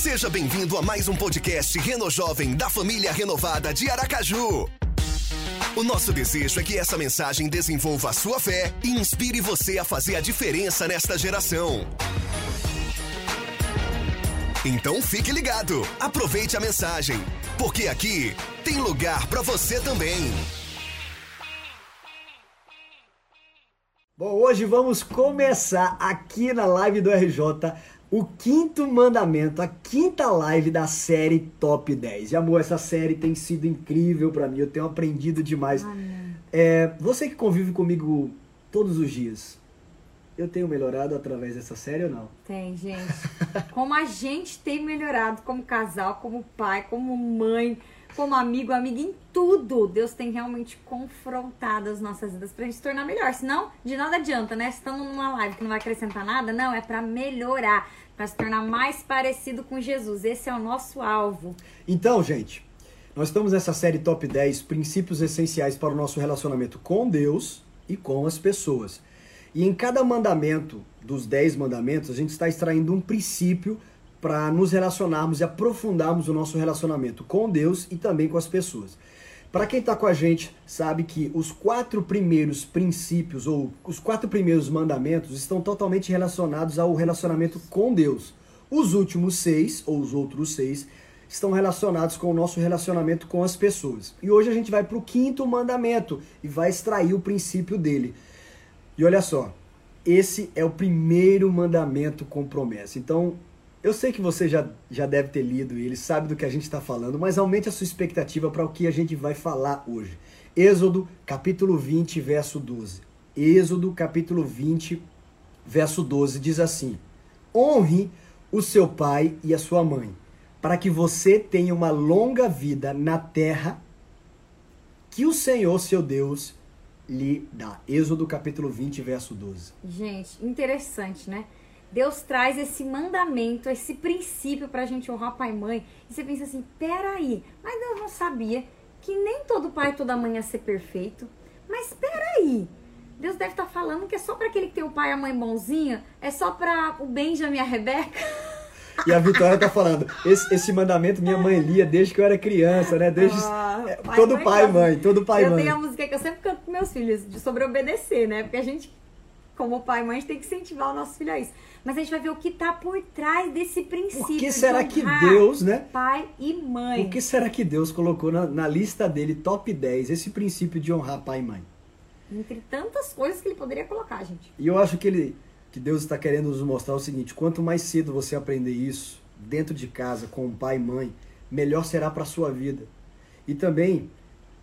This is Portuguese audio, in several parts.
Seja bem-vindo a mais um podcast Reno Jovem da família renovada de Aracaju. O nosso desejo é que essa mensagem desenvolva a sua fé e inspire você a fazer a diferença nesta geração. Então fique ligado, aproveite a mensagem, porque aqui tem lugar para você também. Bom, hoje vamos começar aqui na live do RJ o quinto mandamento, a quinta live da série Top 10. E amor, essa série tem sido incrível para mim, eu tenho aprendido demais. É, você que convive comigo todos os dias, eu tenho melhorado através dessa série ou não? Tem, gente. Como a gente tem melhorado como casal, como pai, como mãe, como amigo, amiga, em tudo. Deus tem realmente confrontado as nossas vidas pra gente se tornar melhor. Senão, de nada adianta, né? Estamos numa live que não vai acrescentar nada, não, é para melhorar, para se tornar mais parecido com Jesus. Esse é o nosso alvo. Então, gente, nós estamos nessa série Top 10 Princípios Essenciais para o nosso relacionamento com Deus e com as pessoas. E em cada mandamento dos 10 mandamentos, a gente está extraindo um princípio para nos relacionarmos e aprofundarmos o nosso relacionamento com Deus e também com as pessoas. Para quem está com a gente, sabe que os quatro primeiros princípios ou os quatro primeiros mandamentos estão totalmente relacionados ao relacionamento com Deus. Os últimos seis, ou os outros seis, estão relacionados com o nosso relacionamento com as pessoas. E hoje a gente vai para o quinto mandamento e vai extrair o princípio dele. E olha só, esse é o primeiro mandamento com promessa. Então, eu sei que você já, já deve ter lido ele, sabe do que a gente está falando, mas aumente a sua expectativa para o que a gente vai falar hoje. Êxodo, capítulo 20, verso 12. Êxodo, capítulo 20, verso 12, diz assim: Honre o seu pai e a sua mãe, para que você tenha uma longa vida na terra que o Senhor, seu Deus, lhe dá. Êxodo, capítulo 20, verso 12. Gente, interessante, né? Deus traz esse mandamento, esse princípio pra gente honrar pai e mãe. E você pensa assim, peraí, mas Deus não sabia que nem todo pai e toda mãe ia ser perfeito. Mas peraí, Deus deve estar falando que é só para aquele que tem o pai e a mãe bonzinho? É só para o Benjamin e a Rebeca? E a Vitória tá falando, esse, esse mandamento minha mãe lia desde que eu era criança, né? Desde Ah, é, pai, todo mãe, pai e mãe, todo pai e eu mãe. tenho a música que eu sempre canto com meus filhos, de sobre obedecer, né? Porque a gente, como pai e mãe, a gente tem que incentivar o nosso filho a isso. Mas a gente vai ver o que tá por trás desse princípio. Por que será que Deus, né? Pai e mãe. Por que será que Deus colocou na, na lista dele, top 10, esse princípio de honrar pai e mãe? Entre tantas coisas que ele poderia colocar, gente. E eu acho que ele que Deus está querendo nos mostrar o seguinte: quanto mais cedo você aprender isso dentro de casa com o pai e mãe, melhor será para sua vida. E também,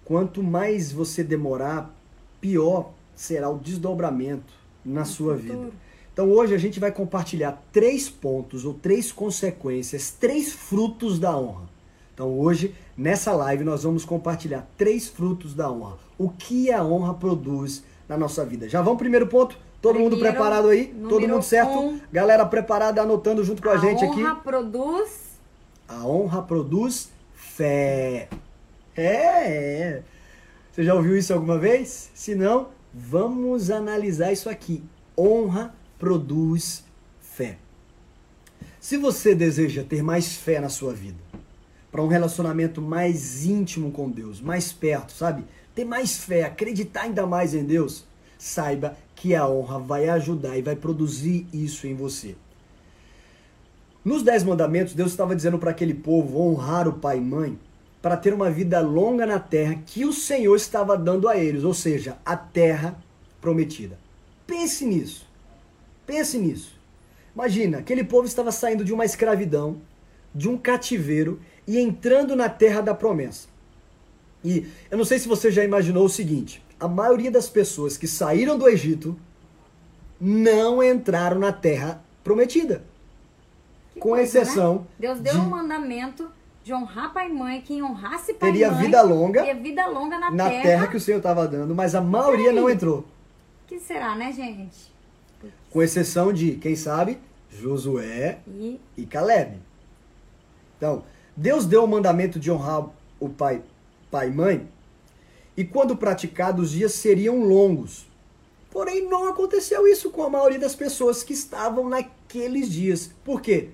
quanto mais você demorar, pior será o desdobramento na sua futuro. vida. Então hoje a gente vai compartilhar três pontos ou três consequências, três frutos da honra. Então hoje, nessa live, nós vamos compartilhar três frutos da honra. O que a honra produz na nossa vida. Já vamos primeiro ponto? Todo mundo Primeiro, preparado aí? Todo mundo certo? um. Galera preparada, anotando junto com a, gente aqui. honra produz A honra produz fé. É, é. Você já ouviu isso alguma vez? Se não, vamos analisar isso aqui. Honra produz fé. Se você deseja ter mais fé na sua vida, para um relacionamento mais íntimo com Deus, mais perto, sabe? Ter mais fé, acreditar ainda mais em Deus, saiba que a honra vai ajudar e vai produzir isso em você. Nos Dez Mandamentos, Deus estava dizendo para aquele povo honrar o pai e mãe para ter uma vida longa na terra que o Senhor estava dando a eles, ou seja, a terra prometida. Pense nisso. Pense nisso. Imagina, aquele povo estava saindo de uma escravidão, de um cativeiro e entrando na terra da promessa. E eu não sei se você já imaginou o seguinte: a maioria das pessoas que saíram do Egito não entraram na terra prometida. Que Com coisa, exceção né? Deus deu de- um mandamento de honrar pai e mãe. Quem honrasse pai Teria e mãe vida longa teria vida longa na, na terra. terra que o Senhor estava dando, mas a maioria não entrou. Que será, né, gente? Com exceção de, quem sabe, Josué E e Caleb. Então, Deus deu o mandamento de honrar o pai, pai e mãe, e quando praticado, os dias seriam longos. Porém, não aconteceu isso com a maioria das pessoas que estavam naqueles dias. Por quê?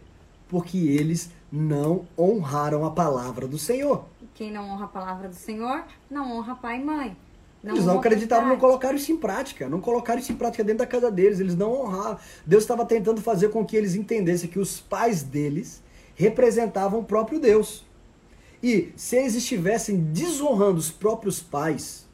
Porque eles não honraram a palavra do Senhor. Quem não honra a palavra do Senhor, não honra pai e mãe. Não eles não acreditaram, não colocaram isso em prática. Não colocaram isso em prática dentro da casa deles. Eles não honraram. Deus estava tentando fazer com que eles entendessem que os pais deles representavam o próprio Deus. E se eles estivessem desonrando os próprios pais,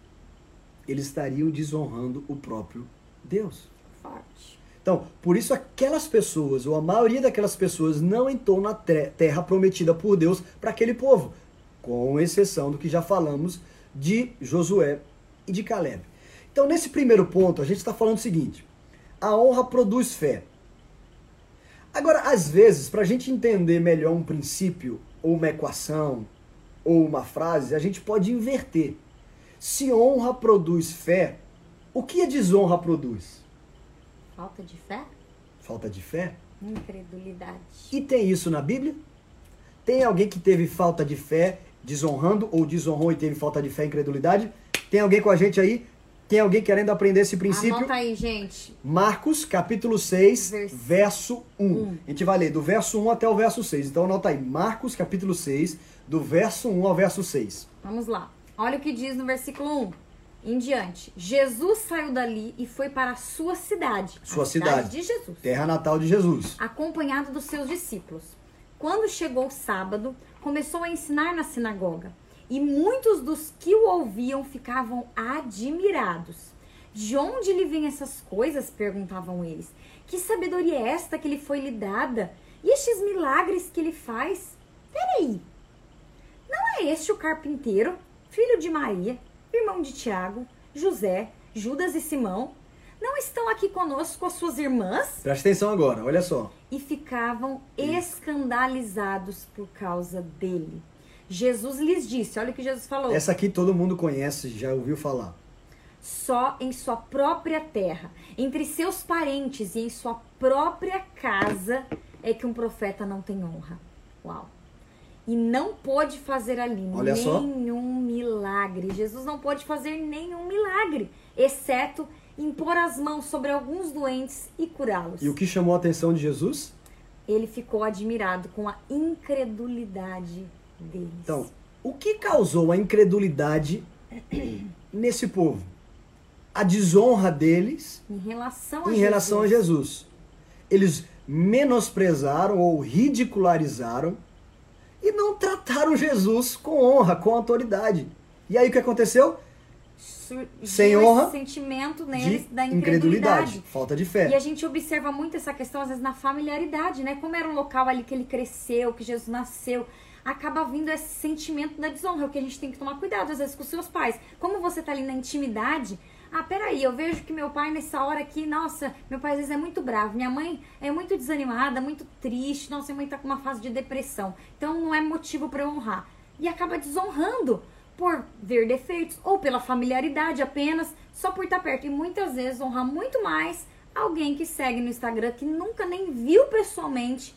eles estariam desonrando o próprio Deus. Forte. Então, por isso aquelas pessoas, ou a maioria daquelas pessoas, não entrou na terra prometida por Deus para aquele povo, com exceção do que já falamos de Josué e de Caleb. Então, nesse primeiro ponto, a gente está falando o seguinte: a honra produz fé. Agora, às vezes, para a gente entender melhor um princípio, ou uma equação, ou uma frase, a gente pode inverter. Se honra produz fé, o que a desonra produz? Falta de fé? Falta de fé? Incredulidade. E tem isso na Bíblia? Tem alguém que teve falta de fé desonrando ou desonrou e teve falta de fé e incredulidade? Tem alguém com a gente aí? Tem alguém querendo aprender esse princípio? Anota aí, gente. Marcos, capítulo 6, Vers... verso 1. 1. A gente vai ler do verso 1 até o verso 6. Então anota aí, Marcos, capítulo 6, do verso 1 ao verso 6. Vamos lá. Olha o que diz no versículo 1 em diante. Jesus saiu dali e foi para a sua cidade. Sua cidade, cidade de Jesus. Terra natal de Jesus. Acompanhado dos seus discípulos. Quando chegou o sábado, começou a ensinar na sinagoga. E muitos dos que o ouviam ficavam admirados. De onde lhe vêm essas coisas? perguntavam eles. Que sabedoria é esta que lhe foi lhe dada? E estes milagres que ele faz? Peraí, não é este o carpinteiro, filho de Maria, irmão de Tiago, José, Judas e Simão? Não estão aqui conosco as suas irmãs? Presta atenção agora, olha só. E ficavam escandalizados por causa dele. Jesus lhes disse: olha o que Jesus falou. Essa aqui todo mundo conhece, já ouviu falar. Só em sua própria terra, entre seus parentes e em sua própria casa é que um profeta não tem honra. Uau! E não pôde fazer ali olha nenhum só. milagre. Jesus não pôde fazer nenhum milagre, exceto impor as mãos sobre alguns doentes e curá-los. E o que chamou a atenção de Jesus? Ele ficou admirado com a incredulidade deles. Então, o que causou a incredulidade nesse povo? A desonra deles em relação a, em Jesus. Relação a Jesus. Eles menosprezaram ou ridicularizaram e não trataram Jesus com honra, com autoridade. E aí o que aconteceu? Sem honra, sentimento neles da incredulidade. incredulidade. falta de fé. E a gente observa muito essa questão às vezes na familiaridade, né? Como era o local ali que ele cresceu, que Jesus nasceu acaba vindo esse sentimento da desonra, o que a gente tem que tomar cuidado às vezes com seus pais. Como você tá ali na intimidade, ah, peraí, eu vejo que meu pai nessa hora aqui, nossa, meu pai às vezes é muito bravo, minha mãe é muito desanimada, muito triste, nossa, minha mãe tá com uma fase de depressão, então não é motivo para honrar. E acaba desonrando por ver defeitos ou pela familiaridade apenas, só por estar perto. E muitas vezes honrar muito mais alguém que segue no Instagram que nunca nem viu pessoalmente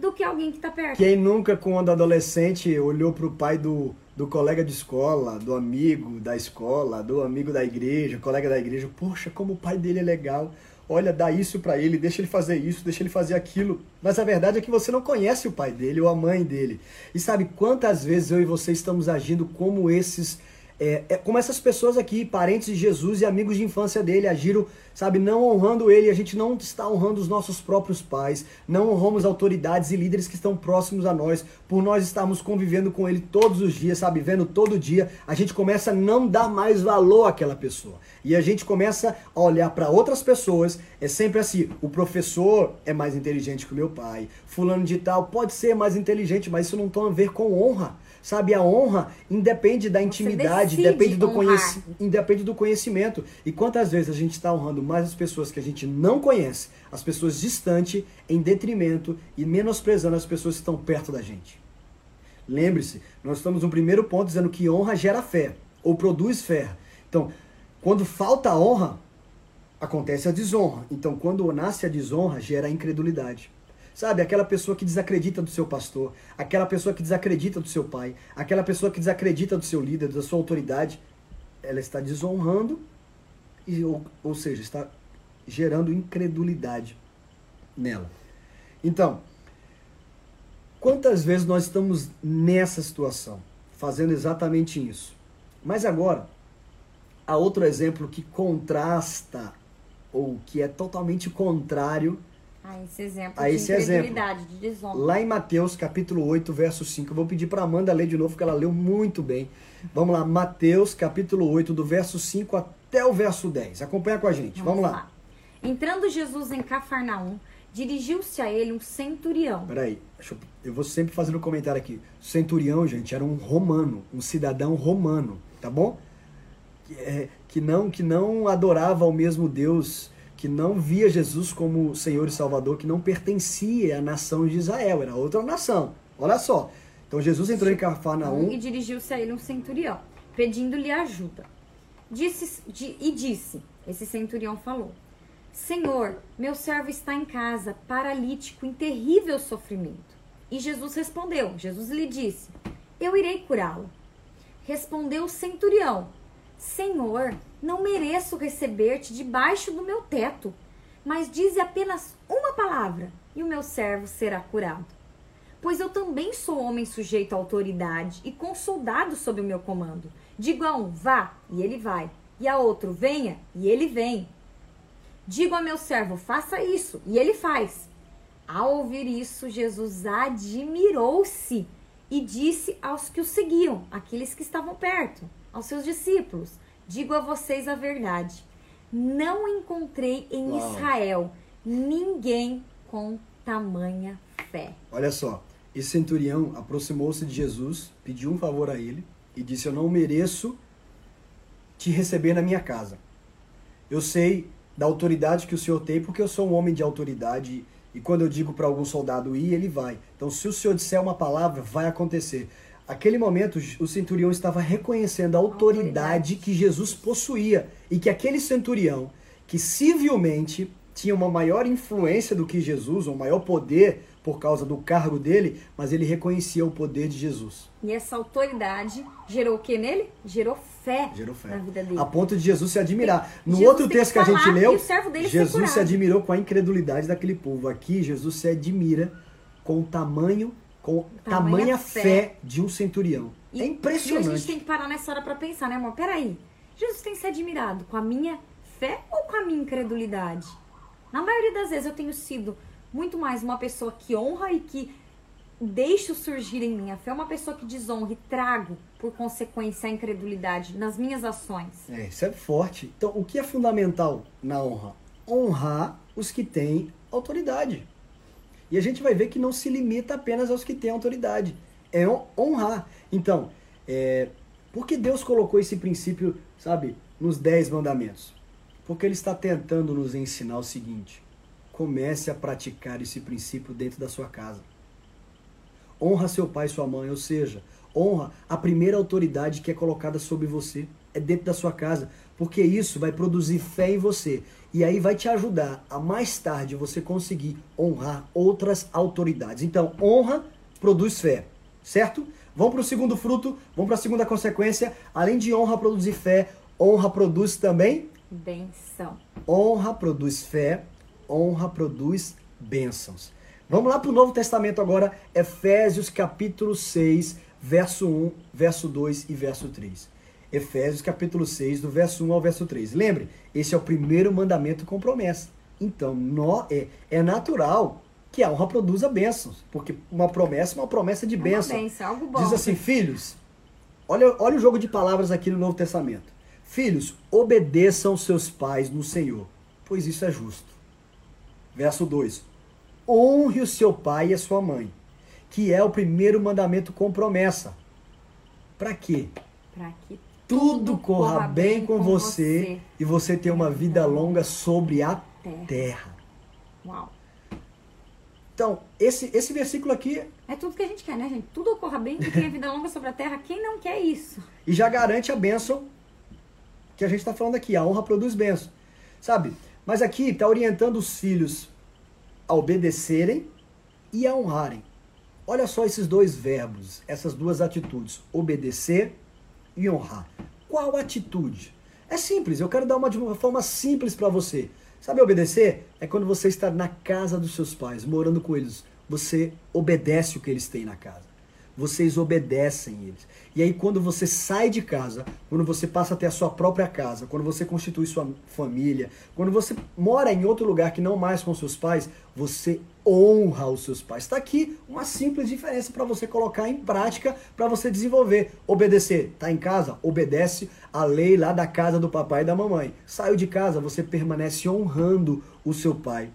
do que alguém que está perto. Quem nunca, quando adolescente, olhou para o pai do, do colega de escola, do amigo da escola, do amigo da igreja, colega da igreja, poxa, como o pai dele é legal. Olha, dá isso para ele, deixa ele fazer isso, deixa ele fazer aquilo. Mas a verdade é que você não conhece o pai dele ou a mãe dele. E sabe quantas vezes eu e você estamos agindo como esses é, é, como essas pessoas aqui, parentes de Jesus e amigos de infância dele, agiram, sabe, não honrando ele. A gente não está honrando os nossos próprios pais, não honramos autoridades e líderes que estão próximos a nós, por nós estarmos convivendo com ele todos os dias, sabe, vendo todo dia. A gente começa a não dar mais valor àquela pessoa. E a gente começa a olhar para outras pessoas. É sempre assim: o professor é mais inteligente que o meu pai, Fulano de Tal pode ser mais inteligente, mas isso não tem a ver com honra. Sabe, a honra independe da intimidade, depende do, conheci independe do conhecimento. E quantas vezes a gente está honrando mais as pessoas que a gente não conhece, as pessoas distantes, em detrimento e menosprezando as pessoas que estão perto da gente. Lembre-se, nós estamos no primeiro ponto dizendo que honra gera fé, ou produz fé. Então, quando falta honra, acontece a desonra. Então, quando nasce a desonra, gera a incredulidade. Sabe, aquela pessoa que desacredita do seu pastor, aquela pessoa que desacredita do seu pai, aquela pessoa que desacredita do seu líder, da sua autoridade, ela está desonrando, e, ou, ou seja, está gerando incredulidade nela. Então, Quantas vezes nós estamos nessa situação, fazendo exatamente isso? Mas agora, há outro exemplo que contrasta ou que é totalmente contrário a esse exemplo a de esse exemplo. de desonra. Lá em Mateus capítulo 8, verso 5. Eu vou pedir para Amanda ler de novo, porque ela leu muito bem. Vamos lá, Mateus capítulo 8, do verso 5 até o verso 10. Acompanha com a gente. Vamos, lá. Entrando Jesus em Cafarnaum, dirigiu-se a ele um centurião. Peraí, eu, eu vou sempre fazendo um comentário aqui. Centurião, gente, era um romano, um cidadão romano, tá bom? Que, é, que não que não adorava ao mesmo Deus, que não via Jesus como Senhor e Salvador, que não pertencia à nação de Israel, era outra nação. Olha só. Então Jesus entrou em Cafarnaum E dirigiu-se a ele um centurião, pedindo-lhe ajuda. Disse, di- e disse, esse centurião falou, Senhor, meu servo está em casa, paralítico, em terrível sofrimento. E Jesus respondeu, Jesus lhe disse, eu irei curá-lo. Respondeu o centurião, Senhor, não mereço receber-te debaixo do meu teto, mas dize apenas uma palavra, e o meu servo será curado. Pois eu também sou homem sujeito à autoridade e com soldados sob o meu comando. Digo a um, vá, e ele vai. E a outro, venha, e ele vem. Digo a meu servo, faça isso, e ele faz. Ao ouvir isso, Jesus admirou-se e disse aos que o seguiam, aqueles que estavam perto, aos seus discípulos: Digo a vocês a verdade. Não encontrei em Uau. Israel ninguém com tamanha fé. Olha só, esse centurião aproximou-se de Jesus, pediu um favor a ele e disse: Eu não mereço te receber na minha casa. Eu sei da autoridade que o senhor tem, porque eu sou um homem de autoridade e quando eu digo para algum soldado ir, ele vai. Então, se o senhor disser uma palavra, vai acontecer. Aquele momento, o centurião estava reconhecendo a autoridade que Jesus possuía e que aquele centurião, que civilmente tinha uma maior influência do que Jesus, um maior poder por causa do cargo dele, mas ele reconhecia o poder de Jesus. E essa autoridade gerou o que nele? Gerou fé, Gerou fé. na vida dele. A ponto de Jesus se admirar. No Jesus outro texto que a gente leu, Jesus se admirou com a incredulidade daquele povo. Aqui, Jesus se admira com o tamanho, com tamanha, Tamanha fé. fé. de um centurião. E- é E a impressionante. gente tem que parar nessa hora pra pensar, né, amor? Peraí. Jesus tem se admirado com a minha fé ou com a minha incredulidade? Na maioria das vezes eu tenho sido muito mais uma pessoa que honra e que deixo surgir em mim a fé, uma pessoa que desonra e trago, por consequência, a incredulidade nas minhas ações. É, isso é forte. Então, o que é fundamental na honra? Honrar os que têm autoridade. E a gente vai ver que não se limita apenas aos que têm autoridade. É hon- honrar. Então, é, por que Deus colocou esse princípio, sabe, nos dez mandamentos? Porque Ele está tentando nos ensinar o seguinte: comece a praticar esse princípio dentro da sua casa. Honra seu pai e sua mãe, ou seja, honra a primeira autoridade que é colocada sobre você, é dentro da sua casa, porque isso vai produzir fé em você e aí vai te ajudar a mais tarde você conseguir honrar outras autoridades. Então, honra produz fé, certo? Vamos para o segundo fruto, vamos para a segunda consequência. Além de honra produzir fé, honra produz também Benção. Honra produz fé, honra produz bênçãos. Vamos lá para o Novo Testamento agora, Efésios capítulo 6, verso 1, verso 2 e verso 3. Efésios capítulo 6, do verso 1 ao verso 3. Lembre, esse é o primeiro mandamento com promessa. Então, nó, é, é natural que a honra produza bênçãos, porque uma promessa é uma promessa de É uma bênção. bênção, algo bom. Diz assim, filhos, olha, olha o jogo de palavras aqui no Novo Testamento. Filhos, obedeçam seus pais no Senhor, pois isso é justo. Verso 2. Honre o seu pai e a sua mãe, que é o primeiro mandamento com promessa. Para quê? Pra que Tudo corra bem com você e você tenha uma vida longa sobre a Terra. Uau. Então, esse, esse versículo aqui É tudo que a gente quer, né, gente? Tudo ocorra bem e tenha vida longa sobre a terra. Quem não quer isso? e já garante a bênção que a gente está falando aqui. A honra produz bênção. Sabe? Mas aqui está orientando os filhos a obedecerem e a honrarem. Olha só esses dois verbos, essas duas atitudes: obedecer e honrar. Qual atitude? É simples, eu quero dar uma de uma forma simples para você. Sabe obedecer? É quando você está na casa dos seus pais, morando com eles. você obedece o que eles têm na casa. Vocês obedecem eles. E aí, quando você sai de casa, quando você passa a ter a sua própria casa, quando você constitui sua família, quando você mora em outro lugar que não mais com seus pais, você honra os seus pais. Está aqui uma simples diferença para você colocar em prática, para você desenvolver. Obedecer. Está em casa? Obedece a lei lá da casa do papai e da mamãe. Saiu de casa, você permanece honrando o seu pai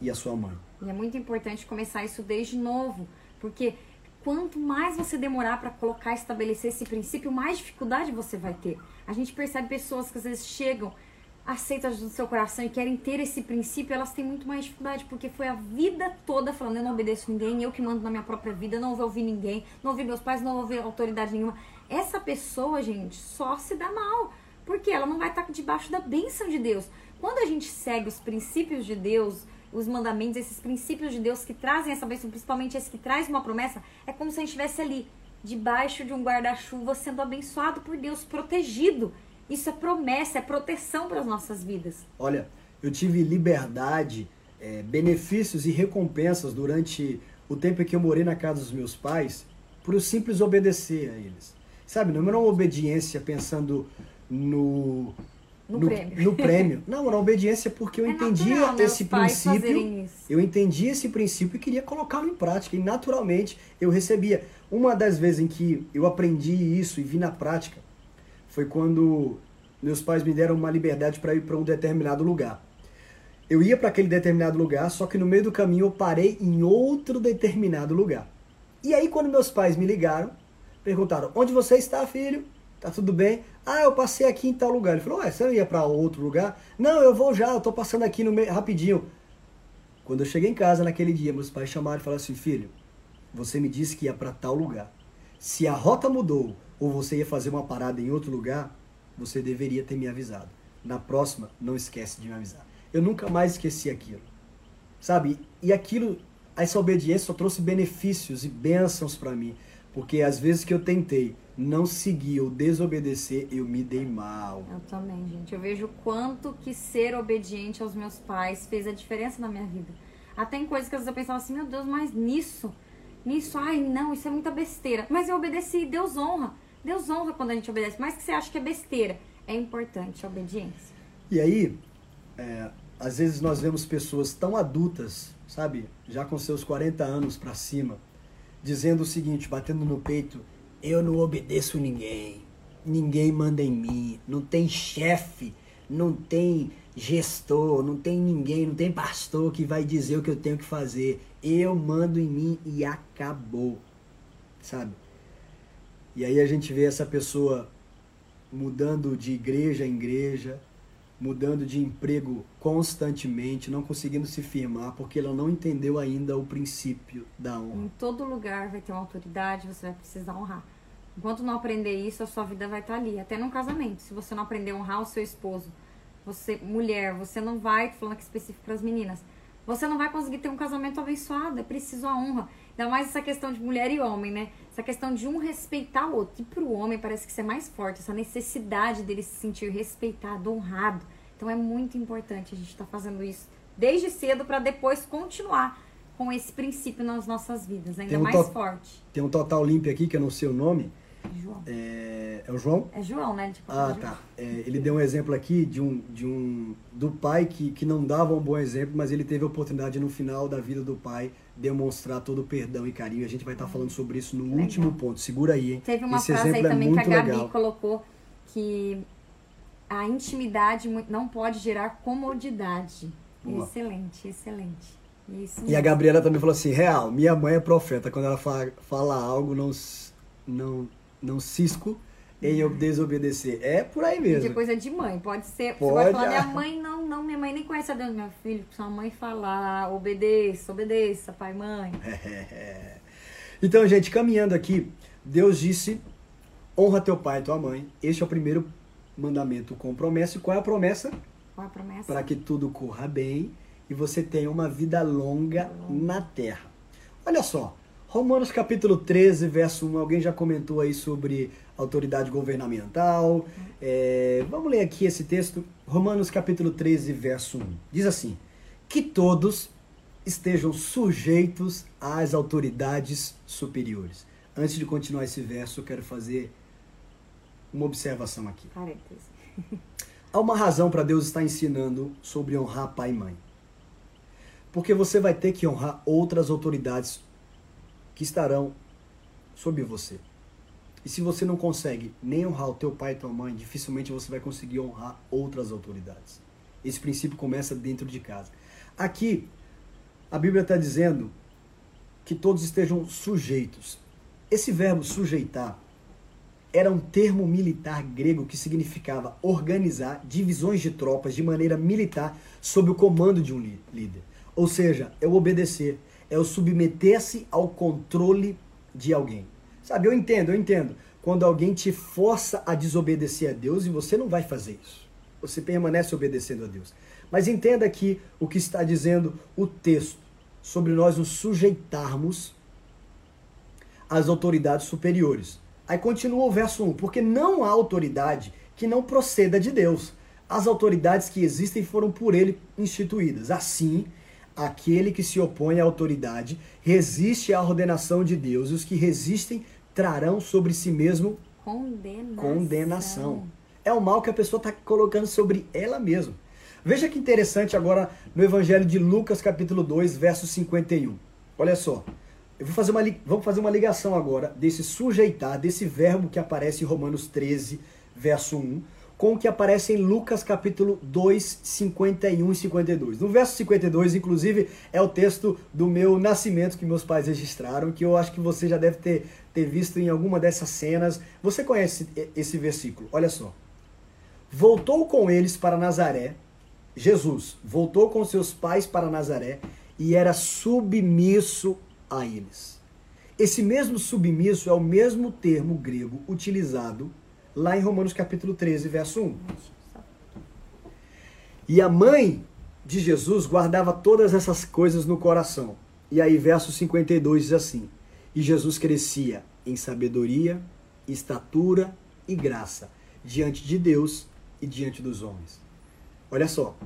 e a sua mãe. E é muito importante começar isso desde novo, porque quanto mais você demorar para colocar, estabelecer esse princípio, mais dificuldade você vai ter. A gente percebe pessoas que às vezes chegam, aceitam no seu coração e querem ter esse princípio, elas têm muito mais dificuldade, porque foi a vida toda falando, eu não obedeço ninguém, eu que mando na minha própria vida, não vou ouvir ninguém, não ouvi meus pais, não vou ouvir autoridade nenhuma. Essa pessoa, gente, só se dá mal, porque ela não vai estar debaixo da bênção de Deus. Quando a gente segue os princípios de Deus, os mandamentos, esses princípios de Deus que trazem essa bênção, principalmente esse que traz uma promessa, é como se a gente estivesse ali, debaixo de um guarda-chuva, sendo abençoado por Deus, protegido. Isso é promessa, é proteção para as nossas vidas. Olha, eu tive liberdade, é, benefícios e recompensas durante o tempo em que eu morei na casa dos meus pais, por eu simples obedecer a eles. Sabe, não era uma obediência pensando no no, no, prêmio. No prêmio. Não, na obediência porque eu é entendia natural, esse princípio. Eu entendia esse princípio e queria colocá-lo em prática. E naturalmente eu recebia. Uma das vezes em que eu aprendi isso e vi na prática foi quando meus pais me deram uma liberdade para ir para um determinado lugar. Eu ia para aquele determinado lugar, só que no meio do caminho eu parei em outro determinado lugar. E aí quando meus pais me ligaram, perguntaram: "Onde você está, filho?" Tá tudo bem? Ah, eu passei aqui em tal lugar. Ele falou, ué, você não ia para outro lugar? Não, eu vou já, eu tô passando aqui no meio, rapidinho. Quando eu cheguei em casa naquele dia, meus pais chamaram e falaram assim, filho, você me disse que ia para tal lugar. Se a rota mudou ou você ia fazer uma parada em outro lugar, você deveria ter me avisado. Na próxima, não esquece de me avisar. Eu nunca mais esqueci aquilo. Sabe? E aquilo, essa obediência só trouxe benefícios e bênçãos para mim. Porque às vezes que eu tentei não seguir ou desobedecer, eu me dei mal. Eu também, gente. Eu vejo quanto que ser obediente aos meus pais fez a diferença na minha vida. Até em coisas que às vezes eu pensava assim, meu Deus, mas nisso, nisso, ai não, isso é muita besteira. Mas eu obedeci, Deus honra. Deus honra quando a gente obedece. Mais que você acha que é besteira, é importante a obediência. E aí, é, às vezes nós vemos pessoas tão adultas, sabe, já com seus 40 anos para cima, dizendo o seguinte, batendo no peito, eu não obedeço ninguém. Ninguém manda em mim. Não tem chefe, não tem gestor, não tem ninguém, não tem pastor que vai dizer o que eu tenho que fazer. Eu mando em mim e acabou. Sabe? E aí a gente vê essa pessoa mudando de igreja em igreja, mudando de emprego constantemente, não conseguindo se firmar, porque ela não entendeu ainda o princípio da honra. Em todo lugar vai ter uma autoridade, você vai precisar honrar. Enquanto não aprender isso, a sua vida vai estar ali. Até num casamento, se você não aprender a honrar o seu esposo, você, mulher, você não vai, falando aqui específico para as meninas, você não vai conseguir ter um casamento abençoado. É preciso a honra. Ainda mais essa questão de mulher e homem, né? Essa questão de um respeitar o outro. E para o homem parece que isso é mais forte, essa necessidade dele se sentir respeitado, honrado. Então é muito importante a gente estar tá fazendo isso desde cedo para depois continuar com esse princípio nas nossas vidas, ainda um mais forte. Tem um Total Limpo aqui, que eu não sei o nome. João. É, é o João? É João, né? Tipo, ah, tá. É, ele deu um exemplo aqui de um, de um do pai que, que não dava um bom exemplo, mas ele teve a oportunidade no final da vida do pai demonstrar todo o perdão e carinho. A gente vai estar tá falando sobre isso no legal. último ponto. Segura aí, hein? Teve uma Esse frase aí é também que a Gabi legal. colocou que a intimidade não pode gerar comodidade. Boa. Excelente, excelente. Isso e a Gabriela também falou assim: real, minha mãe é profeta. Quando ela fala, fala algo, não, não, não cisco em desobedecer. É por aí mesmo. De coisa de mãe, pode ser. Pode, você vai falar, minha mãe não, não, minha mãe nem conhece a Deus, meu filho. Sua mãe falar, obedeça, obedeça, pai, mãe. então, gente, caminhando aqui, Deus disse: honra teu pai e tua mãe. Este é o primeiro mandamento com promessa. E qual é a promessa? Qual é a promessa? Para que tudo corra bem e você tenha uma vida longa na terra. Olha só, Romanos capítulo 13, verso 1, alguém já comentou aí sobre autoridade governamental. É, vamos ler aqui esse texto. Romanos capítulo 13, verso 1. Diz assim: Que todos estejam sujeitos às autoridades superiores. Antes de continuar esse verso, eu quero fazer uma observação aqui. Há uma razão para Deus estar ensinando sobre honrar pai e mãe. Porque você vai ter que honrar outras autoridades que estarão sobre você. E se você não consegue nem honrar o teu pai e tua mãe, dificilmente você vai conseguir honrar outras autoridades. Esse princípio começa dentro de casa. Aqui, a Bíblia está dizendo que todos estejam sujeitos. Esse verbo sujeitar era um termo militar grego que significava organizar divisões de tropas de maneira militar sob o comando de um líder. Ou seja, é o obedecer, é o submeter-se ao controle de alguém. Sabe, eu entendo, eu entendo. Quando alguém te força a desobedecer a Deus e você não vai fazer isso. Você permanece obedecendo a Deus. Mas entenda aqui o que está dizendo o texto sobre nós nos sujeitarmos às autoridades superiores. Aí continua o verso 1, porque não há autoridade que não proceda de Deus. As autoridades que existem foram por ele instituídas. Assim, aquele que se opõe à autoridade resiste à ordenação de Deus, e os que resistem trarão sobre si mesmo Condenação. condenação. É o mal que a pessoa está colocando sobre ela mesma. Veja que interessante agora no Evangelho de Lucas, capítulo 2, verso 51. Olha só. Eu vou fazer uma, vamos fazer uma ligação agora desse sujeitar, desse verbo que aparece em Romanos 13, verso 1, com o que aparece em Lucas capítulo 2, 51 e 52. No verso 52, inclusive, é o texto do meu nascimento que meus pais registraram, que eu acho que você já deve ter, ter visto em alguma dessas cenas. Você conhece esse versículo? Olha só. Voltou com eles para Nazaré, Jesus voltou com seus pais para Nazaré e era submisso a eles. Esse mesmo submisso é o mesmo termo grego utilizado lá em Romanos capítulo 13, verso 1. E a mãe de Jesus guardava todas essas coisas no coração. E aí, verso 52 diz assim: E Jesus crescia em sabedoria, estatura e graça diante de Deus e diante dos homens. Olha só.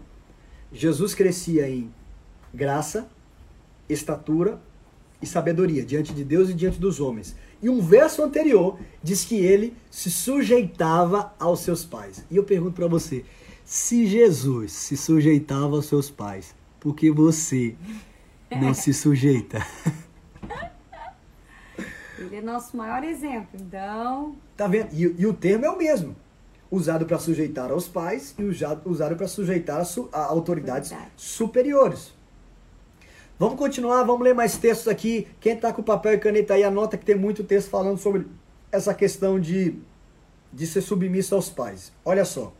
Jesus crescia em graça, estatura e sabedoria diante de Deus e diante dos homens. E um verso anterior diz que ele se sujeitava aos seus pais. E eu pergunto para você, se Jesus se sujeitava aos seus pais, por que você não se sujeita? Ele é nosso maior exemplo, então. Tá vendo? E, e o termo é o mesmo. Usado para sujeitar aos pais e usado para sujeitar a, su, a autoridades superiores. Vamos continuar, vamos ler mais textos aqui. Quem está com papel e caneta aí, anota que tem muito texto falando sobre essa questão de, de ser submisso aos pais. Olha só.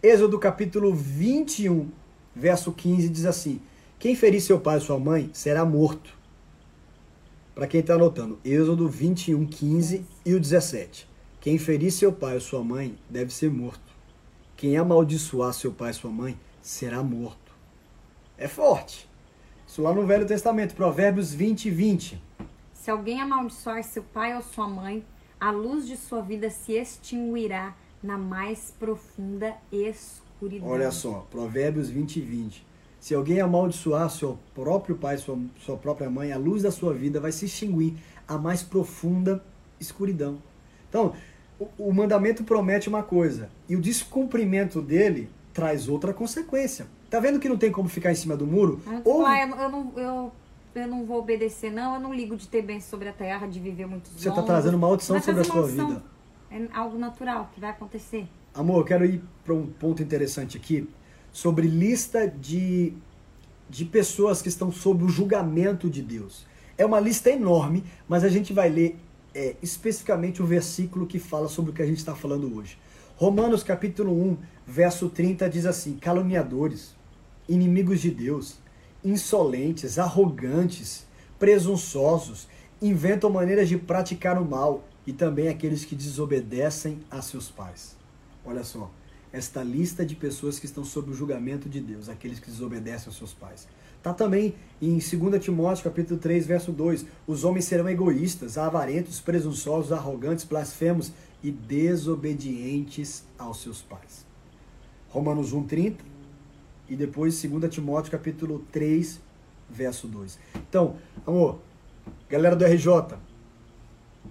Êxodo capítulo 21, verso 15 diz assim: Quem ferir seu pai ou sua mãe será morto. Para quem está anotando, Êxodo 21, 15 e o 17. Quem ferir seu pai ou sua mãe deve ser morto. Quem amaldiçoar seu pai ou sua mãe será morto. É forte. Isso lá no Velho Testamento, Provérbios 20 e 20. Se alguém amaldiçoar seu pai ou sua mãe, a luz de sua vida se extinguirá na mais profunda escuridão. Olha só, Provérbios 20 e 20. Se alguém amaldiçoar seu próprio pai, sua, sua própria mãe, a luz da sua vida vai se extinguir a mais profunda escuridão. Então, o, o mandamento promete uma coisa e o descumprimento dele traz outra consequência. Tá vendo que não tem como ficar em cima do muro? Ou... Ah, eu, eu, não, eu, eu não vou obedecer, não. Eu não ligo de ter bem sobre a terra, de viver muitos Você está trazendo maldição sobre a sua vida. É algo natural que vai acontecer. Amor, eu quero ir para um ponto interessante aqui sobre lista de, de pessoas que estão sob o julgamento de Deus. É uma lista enorme, mas a gente vai ler é, especificamente o versículo que fala sobre o que a gente está falando hoje. Romanos capítulo 1, verso 30 diz assim: caluniadores, inimigos de Deus, insolentes, arrogantes, presunçosos, inventam maneiras de praticar o mal e também aqueles que desobedecem a seus pais. Olha só, esta lista de pessoas que estão sob o julgamento de Deus, aqueles que desobedecem aos seus pais. Está também em 2 Timóteo capítulo 3, verso 2. Os homens serão egoístas, avarentos, presunçosos, arrogantes, blasfemos e desobedientes aos seus pais. Romanos 1, 30 e depois 2 Timóteo capítulo 3, verso 2. Então, amor, galera do RJ,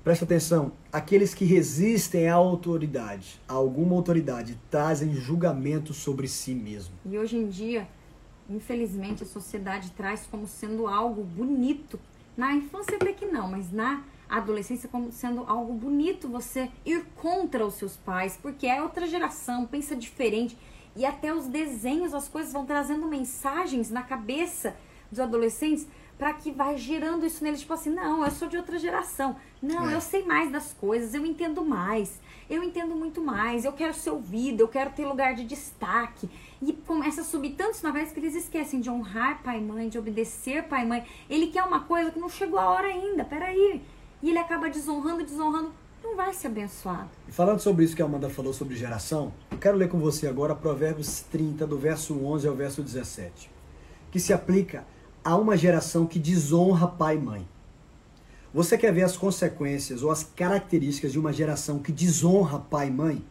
presta atenção. Aqueles que resistem à autoridade, a alguma autoridade, trazem julgamento sobre si mesmo. E hoje em dia, infelizmente, a sociedade traz como sendo algo bonito. Na infância até que não, mas na adolescência como sendo algo bonito você ir contra os seus pais, porque é outra geração, pensa diferente. E até os desenhos, as coisas vão trazendo mensagens na cabeça dos adolescentes para que vai gerando isso neles, tipo assim, não, eu sou de outra geração. Não, é. eu sei mais das coisas, eu entendo mais. Eu entendo muito mais, eu quero ser ouvido, eu quero ter lugar de destaque. E começa a subir tantos na vez que eles esquecem de honrar pai e mãe, de obedecer pai e mãe. Ele quer uma coisa que não chegou a hora ainda, peraí. E ele acaba desonrando, desonrando não vai ser abençoado. E falando sobre isso que a Amanda falou sobre geração, eu quero ler com você agora Provérbios 30, do verso 11 ao verso 17, que se aplica a uma geração que desonra pai e mãe. Você quer ver as consequências ou as características de uma geração que desonra pai e mãe?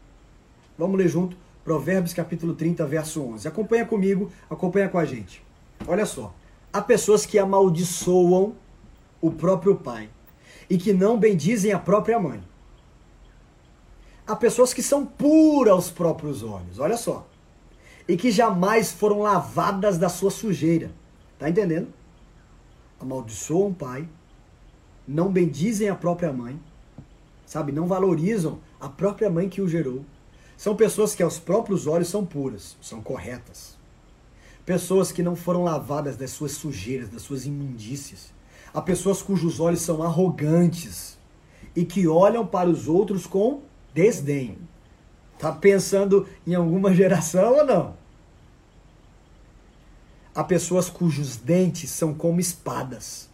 Vamos ler junto Provérbios capítulo 30, verso 11. Acompanha comigo, acompanha com a gente. Olha só. Há pessoas que amaldiçoam o próprio pai e que não bendizem a própria mãe. Há pessoas que são puras aos próprios olhos, olha só. E que jamais foram lavadas da sua sujeira. Tá entendendo? Amaldiçoam o pai, não bendizem a própria mãe, sabe? Não valorizam a própria mãe que o gerou. São pessoas que aos próprios olhos são puras, são corretas. Pessoas que não foram lavadas das suas sujeiras, das suas imundícias. Há pessoas cujos olhos são arrogantes e que olham para os outros com desdém. Tá pensando em alguma geração ou não? Há pessoas cujos dentes são como espadas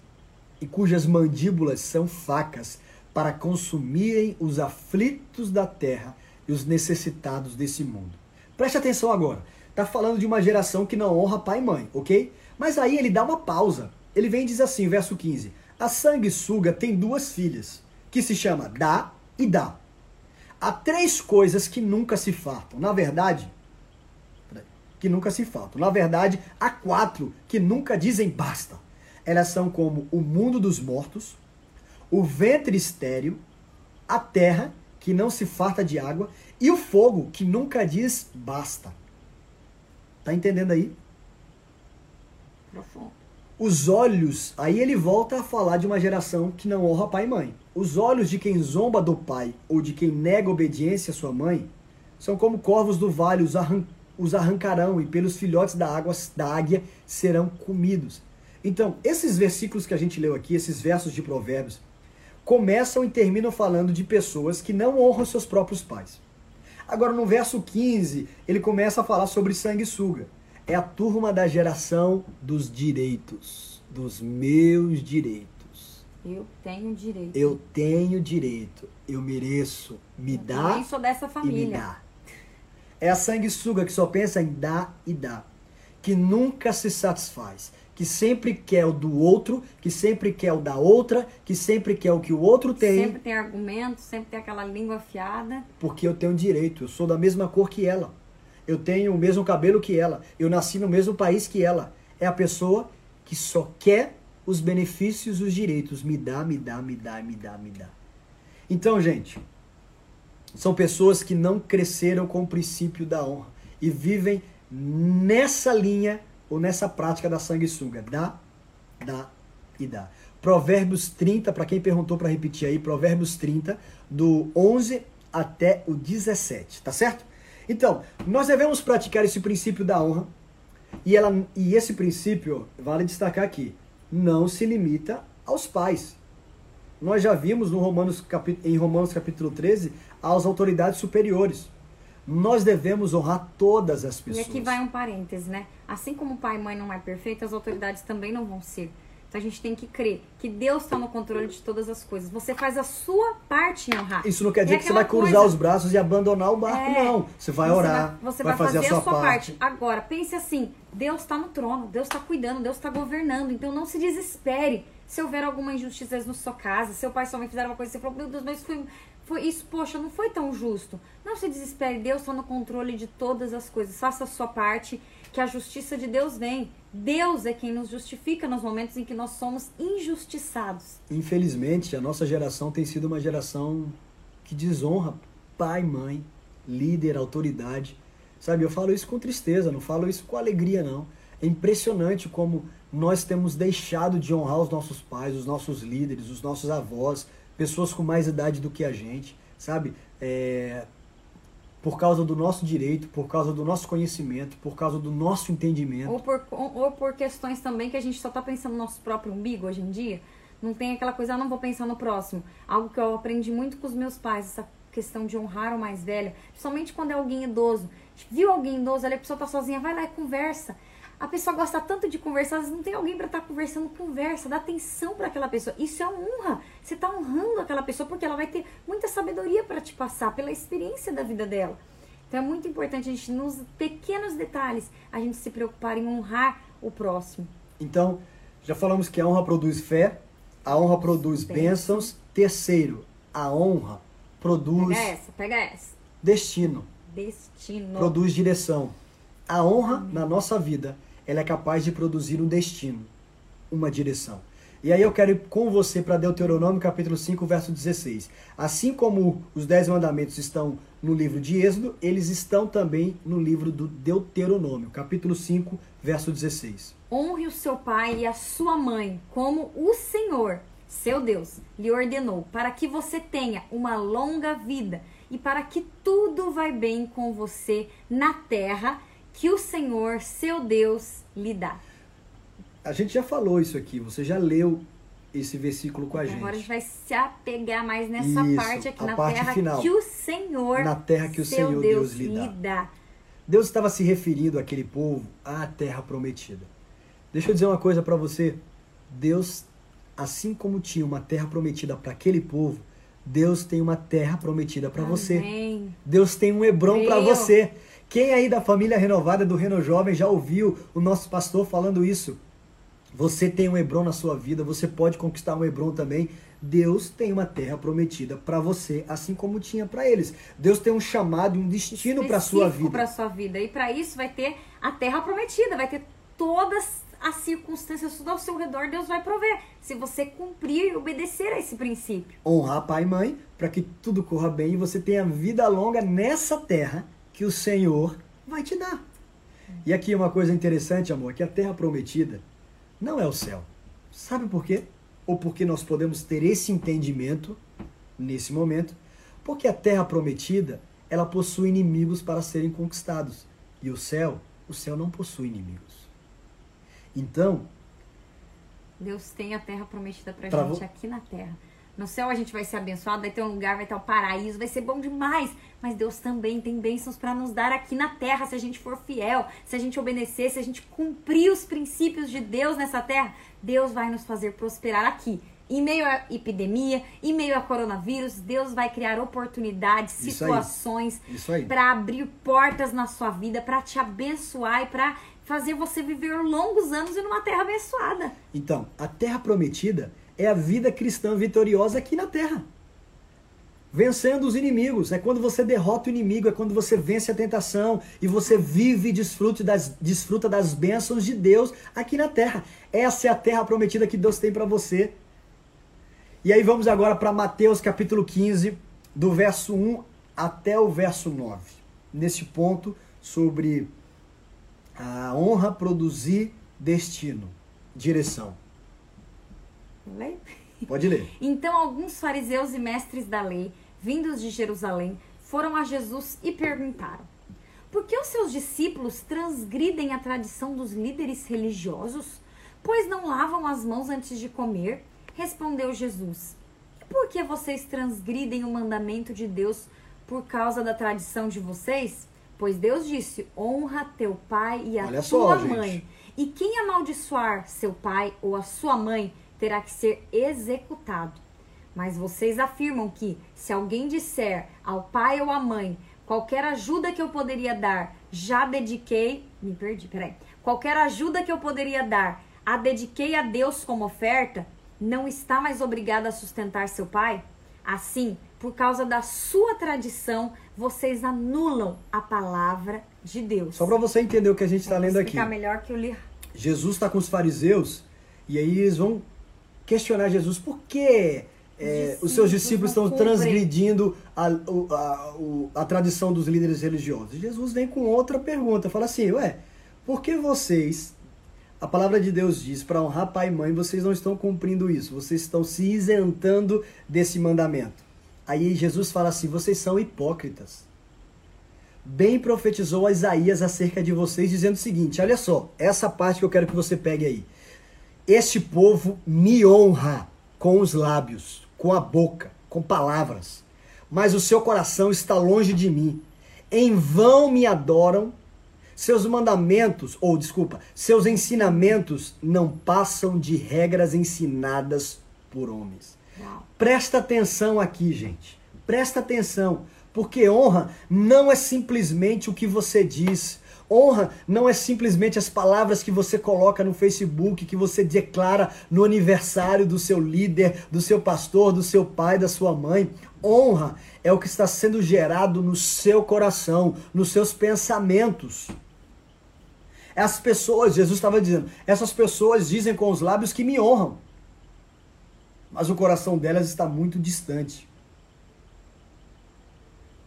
e cujas mandíbulas são facas para consumirem os aflitos da terra e os necessitados desse mundo. Preste atenção agora. Tá falando de uma geração que não honra pai e mãe, ok? Mas aí ele dá uma pausa. Ele vem e diz assim, verso 15: A sanguessuga tem duas filhas, que se chama Dá e Dá. Há três coisas que nunca se fartam. Na verdade, que nunca se faltam. Na verdade, há quatro que nunca dizem basta. Elas são como o mundo dos mortos, o ventre estéril, a terra, que não se farta de água, e o fogo, que nunca diz basta. Tá entendendo aí? Profundo. Os olhos, aí ele volta a falar de uma geração que não honra pai e mãe. Os olhos de quem zomba do pai ou de quem nega obediência à sua mãe são como corvos do vale, os, arran os arrancarão e pelos filhotes da, água, da águia serão comidos. Então, esses versículos que a gente leu aqui, esses versos de Provérbios, começam e terminam falando de pessoas que não honram seus próprios pais. Agora, no verso 15, ele começa a falar sobre sanguessuga é a turma da geração dos direitos, dos meus direitos. Eu tenho direito. Eu tenho direito. Eu mereço. Me eu dá. Eu sou dessa família. E me dá. É a sanguessuga que só pensa em dar e dar. Que nunca se satisfaz. Que sempre quer o do outro, que sempre quer o da outra, que sempre quer o que o outro tem. Sempre tem argumento, sempre tem aquela língua afiada. Porque eu tenho direito, eu sou da mesma cor que ela eu tenho o mesmo cabelo que ela, eu nasci no mesmo país que ela. É a pessoa que só quer os benefícios os direitos. Me dá, me dá, me dá, me dá, me dá. Então, gente, são pessoas que não cresceram com o princípio da honra e vivem nessa linha ou nessa prática da sanguessuga. Dá, dá e dá. Provérbios 30, para quem perguntou para repetir aí, Provérbios 30, do 11 até o 17, tá certo? Então, nós devemos praticar esse princípio da honra. E, ela, e esse princípio, vale destacar aqui, não se limita aos pais. Nós já vimos no Romanos, em Romanos capítulo 13 as autoridades superiores. Nós devemos honrar todas as pessoas. E aqui vai um parêntese, né? Assim como pai e mãe não é perfeito, as autoridades também não vão ser. Então a gente tem que crer que Deus está no controle de todas as coisas. Você faz a sua parte em honrar. Isso não quer dizer é que você vai cruzar coisa... os braços e abandonar o barco, é... não. Você vai orar, você vai, você vai, fazer, fazer, a sua, sua parte. parte. Agora, pense assim: Deus está no trono, Deus está cuidando, Deus está governando. Então não se desespere se houver alguma injustiça na sua casa, seu pai e sua mãe fizeram uma coisa e você falou, meu Deus, mas foi, foi isso, poxa, não foi tão justo. Não se desespere, Deus está no controle de todas as coisas. Faça a sua parte, que a justiça de Deus vem. Deus é quem nos justifica nos momentos em que nós somos injustiçados. Infelizmente, a nossa geração tem sido uma geração que desonra pai, mãe, líder, autoridade. Sabe, eu falo isso com tristeza, não falo isso com alegria, não. É impressionante como nós temos deixado de honrar os nossos pais, os nossos líderes, os nossos avós, pessoas com mais idade do que a gente, sabe? É... Por causa do nosso direito, por causa do nosso conhecimento, por causa do nosso entendimento. Ou por, ou por questões também que a gente só tá pensando no nosso próprio umbigo hoje em dia. Não tem aquela coisa, ah, não vou pensar no próximo. Algo que eu aprendi muito com os meus pais, essa questão de honrar o mais velho, principalmente quando é alguém idoso. Viu alguém idoso, ali a pessoa tá sozinha, vai lá e conversa. A pessoa gosta tanto de conversar, não tem alguém para estar tá conversando, conversa, dá atenção para aquela pessoa. Isso é honra. Você está honrando aquela pessoa porque ela vai ter muita sabedoria para te passar pela experiência da vida dela. Então é muito importante a gente, nos pequenos detalhes, a gente se preocupar em honrar o próximo. Então, já falamos que a honra produz fé, a honra produz bênçãos. Terceiro, a honra produz. Pega essa, pega essa. Destino. Destino. Produz direção. A honra Amém. na nossa vida ela é capaz de produzir um destino, uma direção. E aí eu quero ir com você para Deuteronômio capítulo 5, verso 16. Assim como os dez mandamentos estão no livro de Êxodo, eles estão também no livro do Deuteronômio, capítulo 5, verso 16. Honre o seu pai e a sua mãe, como o Senhor, seu Deus, lhe ordenou, para que você tenha uma longa vida e para que tudo vai bem com você na terra que o Senhor, seu Deus, lhe dá. A gente já falou isso aqui, você já leu esse versículo com a gente. Agora a gente vai se apegar mais nessa isso, parte aqui na parte terra final. que o Senhor, na terra que o Senhor Deus, Deus lhe dá. dá. Deus estava se referindo àquele povo à terra prometida. Deixa eu dizer uma coisa para você. Deus, assim como tinha uma terra prometida para aquele povo, Deus tem uma terra prometida para você. Deus tem um Hebron para você. Quem aí da família renovada do Reno Jovem já ouviu o nosso pastor falando isso? Você tem um Hebron na sua vida, você pode conquistar um Hebron também. Deus tem uma terra prometida para você, assim como tinha para eles. Deus tem um chamado e um destino para sua vida. Para sua vida. E para isso vai ter a terra prometida, vai ter todas as circunstâncias tudo ao seu redor, Deus vai prover. Se você cumprir e obedecer a esse princípio. Honrar pai e mãe para que tudo corra bem e você tenha vida longa nessa terra que o Senhor vai te dar. E aqui uma coisa interessante, amor, que a terra prometida não é o céu. Sabe por quê? Ou porque nós podemos ter esse entendimento nesse momento? Porque a terra prometida, ela possui inimigos para serem conquistados. E o céu, o céu não possui inimigos. Então, Deus tem a terra prometida pra gente aqui na terra. No céu a gente vai ser abençoado, vai ter um lugar, vai ter o um paraíso, vai ser bom demais. Mas Deus também tem bênçãos para nos dar aqui na terra, se a gente for fiel, se a gente obedecer, se a gente cumprir os princípios de Deus nessa terra, Deus vai nos fazer prosperar aqui. Em meio à epidemia, em meio ao coronavírus, Deus vai criar oportunidades, situações para abrir portas na sua vida, para te abençoar e para fazer você viver longos anos em uma terra abençoada. Então, a terra prometida é a vida cristã vitoriosa aqui na terra. Vencendo os inimigos. É quando você derrota o inimigo, é quando você vence a tentação e você vive e desfruta das, desfruta das bênçãos de Deus aqui na terra. Essa é a terra prometida que Deus tem para você. E aí vamos agora para Mateus capítulo 15, do verso 1 até o verso 9. Nesse ponto sobre a honra produzir destino, direção. Lê? Pode ler. Então alguns fariseus e mestres da lei, vindos de Jerusalém, foram a Jesus e perguntaram: Por que os seus discípulos transgridem a tradição dos líderes religiosos? Pois não lavam as mãos antes de comer? Respondeu Jesus: E por que vocês transgridem o mandamento de Deus por causa da tradição de vocês? Pois Deus disse: Honra teu pai e a Olha tua só, mãe. Gente. E quem amaldiçoar seu pai ou a sua mãe terá que ser executado. Mas vocês afirmam que, se alguém disser ao pai ou à mãe, qualquer ajuda que eu poderia dar, já dediquei. Me perdi, peraí. Qualquer ajuda que eu poderia dar, a dediquei a Deus como oferta, não está mais obrigado a sustentar seu pai? Assim, por causa da sua tradição, vocês anulam a palavra de Deus. Só para você entender o que a gente está lendo aqui. Ficar melhor que eu li Jesus está com os fariseus e aí eles vão questionar Jesus por que é, os seus discípulos estão transgredindo a, a, a, a, tradição dos líderes religiosos. Jesus vem com outra pergunta, fala assim, ué, por que vocês, a palavra de Deus diz, para honrar pai e mãe, vocês não estão cumprindo isso, vocês estão se isentando desse mandamento. Aí Jesus fala assim, vocês são hipócritas. Bem profetizou Isaías acerca de vocês, dizendo o seguinte, olha só, essa parte que eu quero que você pegue aí. Este povo me honra com os lábios, com a boca, com palavras, mas o seu coração está longe de mim. Em vão me adoram, seus mandamentos, ou desculpa, seus ensinamentos não passam de regras ensinadas por homens. Presta atenção aqui, gente. Presta atenção, porque honra não é simplesmente o que você diz, Honra não é simplesmente as palavras que você coloca no Facebook, que você declara no aniversário do seu líder, do seu pastor, do seu pai, da sua mãe. Honra é o que está sendo gerado no seu coração, nos seus pensamentos. As pessoas, Jesus estava dizendo, essas pessoas dizem com os lábios que me honram, mas o coração delas está muito distante.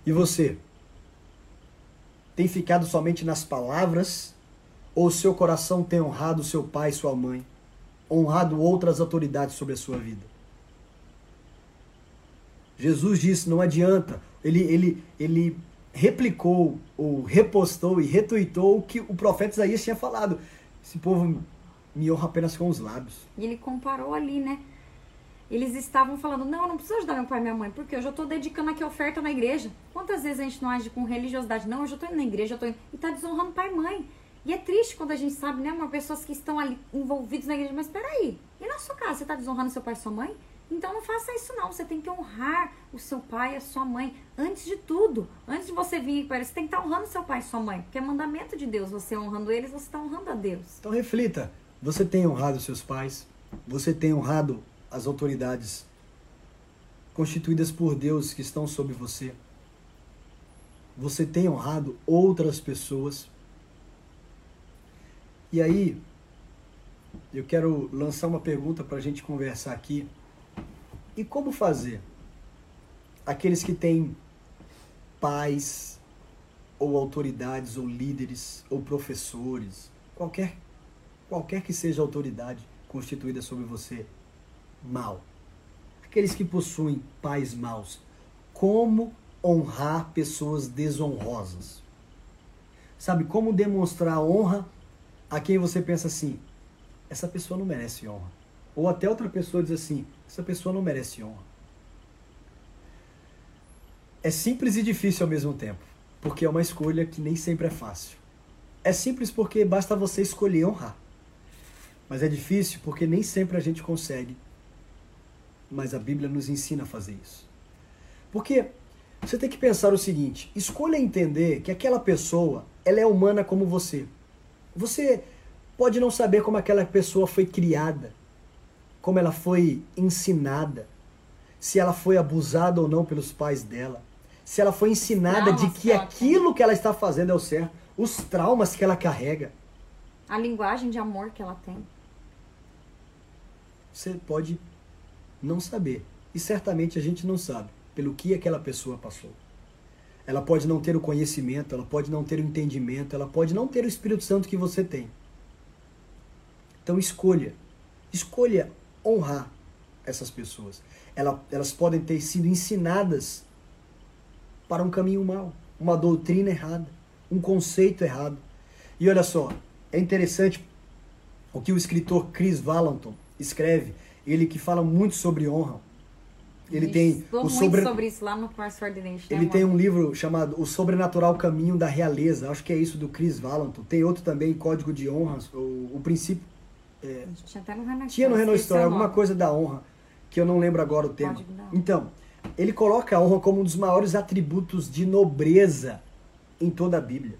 E você? Tem ficado somente nas palavras? Ou seu coração tem honrado seu pai e sua mãe? Honrado outras autoridades sobre a sua vida? Jesus disse: não adianta. Ele, ele, ele replicou, ou repostou e retuitou o que o profeta Isaías tinha falado. Esse povo me honra apenas com os lábios. E ele comparou ali, né? Eles estavam falando, não, eu não preciso ajudar meu pai e minha mãe, porque eu já estou dedicando aqui a oferta na igreja. Quantas vezes a gente não age com religiosidade? Não, eu já estou indo na igreja, eu tô indo... E está desonrando pai e mãe. E é triste quando a gente sabe, né, uma pessoas que estão ali envolvidos na igreja, mas peraí, e na sua casa, você está desonrando seu pai e sua mãe? Então não faça isso não, você tem que honrar o seu pai e a sua mãe, antes de tudo. Antes de você vir para você tem que estar tá honrando seu pai e sua mãe, porque é mandamento de Deus, você honrando eles, você está honrando a Deus. Então reflita, você tem honrado seus pais? Você tem honrado as autoridades constituídas por Deus que estão sobre você. Você tem honrado outras pessoas. E aí, eu quero lançar uma pergunta para a gente conversar aqui. E como fazer? Aqueles que têm pais, ou autoridades, ou líderes, ou professores, qualquer, qualquer que seja a autoridade constituída sobre você, mal. Aqueles que possuem pais maus. Como honrar pessoas desonrosas? Sabe, como demonstrar honra a quem você pensa assim, essa pessoa não merece honra. Ou até outra pessoa diz assim, essa pessoa não merece honra. É simples e difícil ao mesmo tempo, porque é uma escolha que nem sempre é fácil. É simples porque basta você escolher honrar. Mas é difícil porque nem sempre a gente consegue mas a Bíblia nos ensina a fazer isso. Porque você tem que pensar o seguinte: escolha entender que aquela pessoa ela é humana como você. Você pode não saber como aquela pessoa foi criada, como ela foi ensinada, se ela foi abusada ou não pelos pais dela, se ela foi ensinada de que aquilo que ela está fazendo é o certo, os traumas que ela carrega, a linguagem de amor que ela tem. Você pode não saber. E certamente a gente não sabe pelo que aquela pessoa passou. Ela pode não ter o conhecimento, ela pode não ter o entendimento, ela pode não ter o Espírito Santo que você tem. Então escolha. Escolha honrar essas pessoas. elas podem ter sido ensinadas para um caminho mau, uma doutrina errada, um conceito errado. E olha só, é interessante o que o escritor Chris Valentin escreve ele que fala muito sobre honra. Ele tem o sobre... sobre isso lá no Password Identity. Ele tem um livro chamado O Sobrenatural Caminho da Realeza. Acho que é isso do Chris Valentin. Tem outro também, Código de Honras, o, o princípio. É... Tinha até no Renault Tinha no Renault Story, alguma coisa da honra, que eu não lembro agora o tema. Então, ele coloca a honra como um dos maiores atributos de nobreza em toda a Bíblia.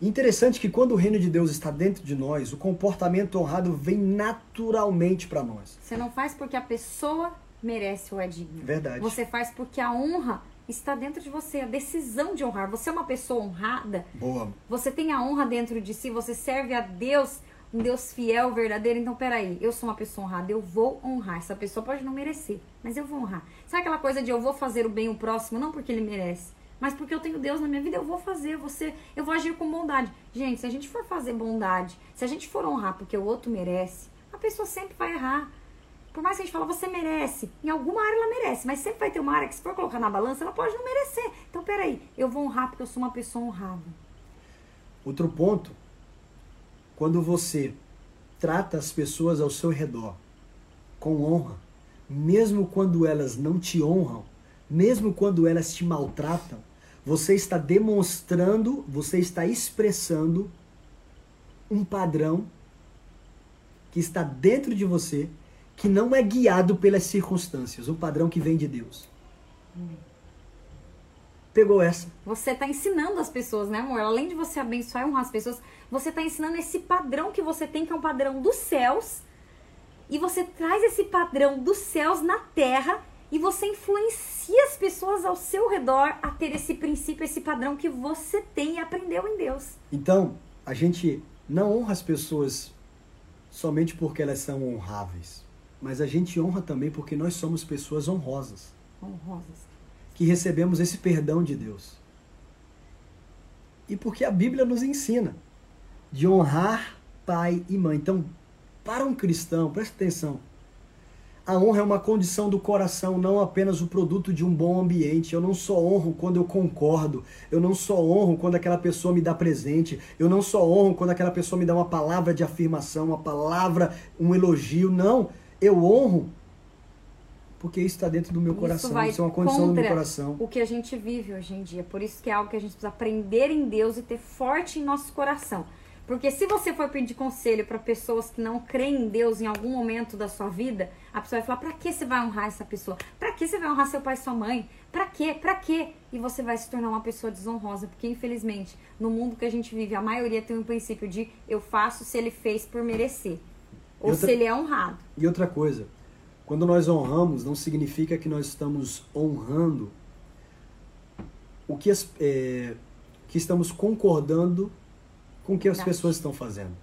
Interessante que quando o reino de Deus está dentro de nós, o comportamento honrado vem naturalmente para nós. Você não faz porque a pessoa merece ou é digna. Verdade. Você faz porque a honra está dentro de você, a decisão de honrar. Você é uma pessoa honrada. Boa. Você tem a honra dentro de si, você serve a Deus um Deus fiel, verdadeiro. Então, peraí, eu sou uma pessoa honrada, eu vou honrar. Essa pessoa pode não merecer, mas eu vou honrar. Sabe aquela coisa de eu vou fazer o bem ao próximo, não porque ele merece, mas porque eu tenho Deus na minha vida, eu vou fazer, você, eu vou agir com bondade. Gente, se a gente for fazer bondade, se a gente for honrar porque o outro merece, a pessoa sempre vai errar. Por mais que a gente fale, você merece, em alguma área ela merece, mas sempre vai ter uma área que se for colocar na balança, ela pode não merecer. Então, peraí, eu vou honrar porque eu sou uma pessoa honrada. Outro ponto, quando você trata as pessoas ao seu redor com honra, mesmo quando elas não te honram, mesmo quando elas te maltratam, você está demonstrando, você está expressando um padrão que está dentro de você, que não é guiado pelas circunstâncias, um padrão que vem de Deus. Pegou essa? Você está ensinando as pessoas, né, amor? Além de você abençoar e honrar as pessoas, você está ensinando esse padrão que você tem, que é um padrão dos céus, e você traz esse padrão dos céus na terra e você influencia as pessoas ao seu redor a ter esse princípio, esse padrão que você tem e aprendeu em Deus. Então, a gente não honra as pessoas somente porque elas são honráveis, mas a gente honra também porque nós somos pessoas honrosas. Honrosas. Que recebemos esse perdão de Deus. E porque a Bíblia nos ensina de honrar pai e mãe. Então, para um cristão, presta atenção, a honra é uma condição do coração, não apenas o produto de um bom ambiente. Eu não só honro quando eu concordo, eu não só honro quando aquela pessoa me dá presente, eu não só honro quando aquela pessoa me dá uma palavra de afirmação, uma palavra, um elogio. Não, eu honro porque isso está dentro do meu Isso coração, isso é uma condição do meu coração. O que a gente vive hoje em dia. Por isso que é algo que a gente precisa aprender em Deus e ter forte em nosso coração. Porque se você for pedir conselho para pessoas que não creem em Deus em algum momento da sua vida, a pessoa vai falar: "Para que você vai honrar essa pessoa? Para que você vai honrar seu pai e sua mãe? Para quê? Para quê?" E você vai se tornar uma pessoa desonrosa, porque infelizmente, no mundo que a gente vive, a maioria tem um princípio de eu faço se ele fez por merecer, ou outra- se ele é honrado. E outra coisa, quando nós honramos, não significa que nós estamos honrando o que, é, que estamos concordando com o que as pessoas estão fazendo.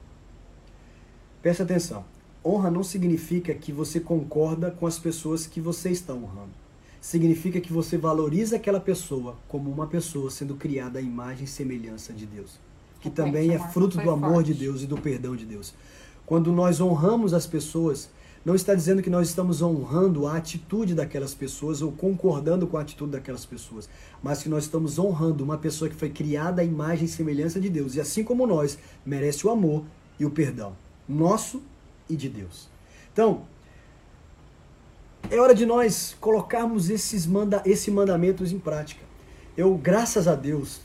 Presta atenção. Honra não significa que você concorda com as pessoas que você está honrando. Significa que você valoriza aquela pessoa como uma pessoa sendo criada à imagem e semelhança de Deus. Que também é fruto do amor forte. de Deus e do perdão de Deus. Quando nós honramos as pessoas, não está dizendo que nós estamos honrando a atitude daquelas pessoas ou concordando com a atitude daquelas pessoas, mas que nós estamos honrando uma pessoa que foi criada à imagem e semelhança de Deus e assim como nós, merece o amor e o perdão, nosso e de Deus. Então, é hora de nós colocarmos esses manda esses mandamentos em prática. Eu, graças a Deus,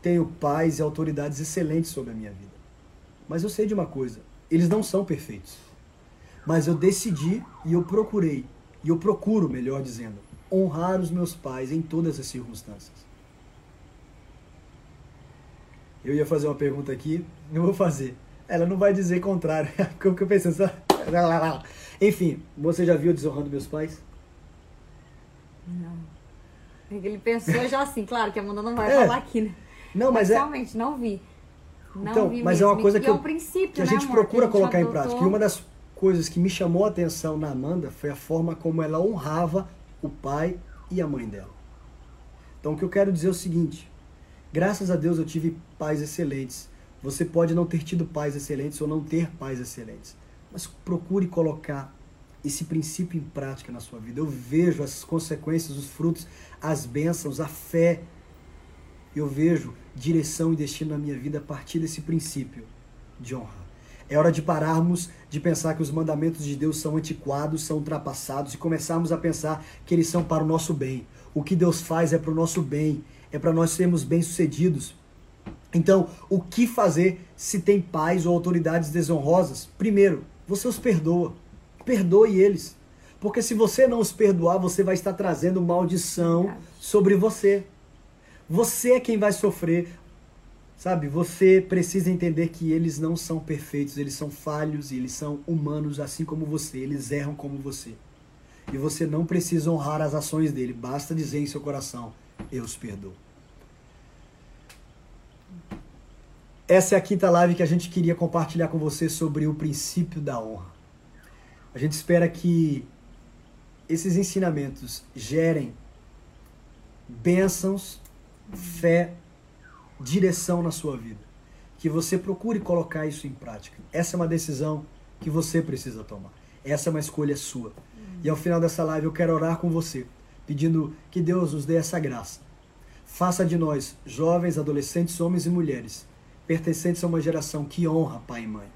tenho pais e autoridades excelentes sobre a minha vida. Mas eu sei de uma coisa, eles não são perfeitos. Mas eu decidi e eu procurei, e eu procuro, melhor dizendo, honrar os meus pais em todas as circunstâncias. Eu ia fazer uma pergunta aqui, não vou fazer. Ela não vai dizer contrário. Como que eu pensei? Só... Enfim, você já viu desonrando meus pais? Não. Ele pensou já assim, claro que a Amanda não vai É. falar aqui, né? Não, mas é, realmente, não vi. Não Então, vi mas é uma mesmo. coisa E que, é um princípio, que a né, gente amor, procura a gente colocar em adotou. prática. E uma das coisas que me chamou a atenção na Amanda foi a forma como ela honrava o pai e a mãe dela. Então, o que eu quero dizer é o seguinte: graças a Deus eu tive pais excelentes. Você pode não ter tido pais excelentes ou não ter pais excelentes, mas procure colocar esse princípio em prática na sua vida. Eu vejo as consequências, os frutos, as bênçãos, a fé eu vejo direção e destino na minha vida a partir desse princípio de honra. É hora de pararmos de pensar que os mandamentos de Deus são antiquados, são ultrapassados e começarmos a pensar que eles são para o nosso bem. O que Deus faz é para o nosso bem, é para nós sermos bem-sucedidos. Então, o que fazer se tem pais ou autoridades desonrosas? Primeiro, você os perdoa. Perdoe eles. Porque se você não os perdoar, você vai estar trazendo maldição sobre você. Você é quem vai sofrer. Sabe, você precisa entender que eles não são perfeitos, eles são falhos e eles são humanos assim como você, eles erram como você. E você não precisa honrar as ações dele, basta dizer em seu coração: Eu os perdoo. Essa é a quinta live que a gente queria compartilhar com você sobre o princípio da honra. A gente espera que esses ensinamentos gerem bênçãos, fé, direção na sua vida. Que você procure colocar isso em prática. Essa é uma decisão que você precisa tomar. Essa é uma escolha sua. E ao final dessa live eu quero orar com você, pedindo que Deus nos dê essa graça. Faça de nós, jovens, adolescentes, homens e mulheres, pertencentes a uma geração que honra pai e mãe.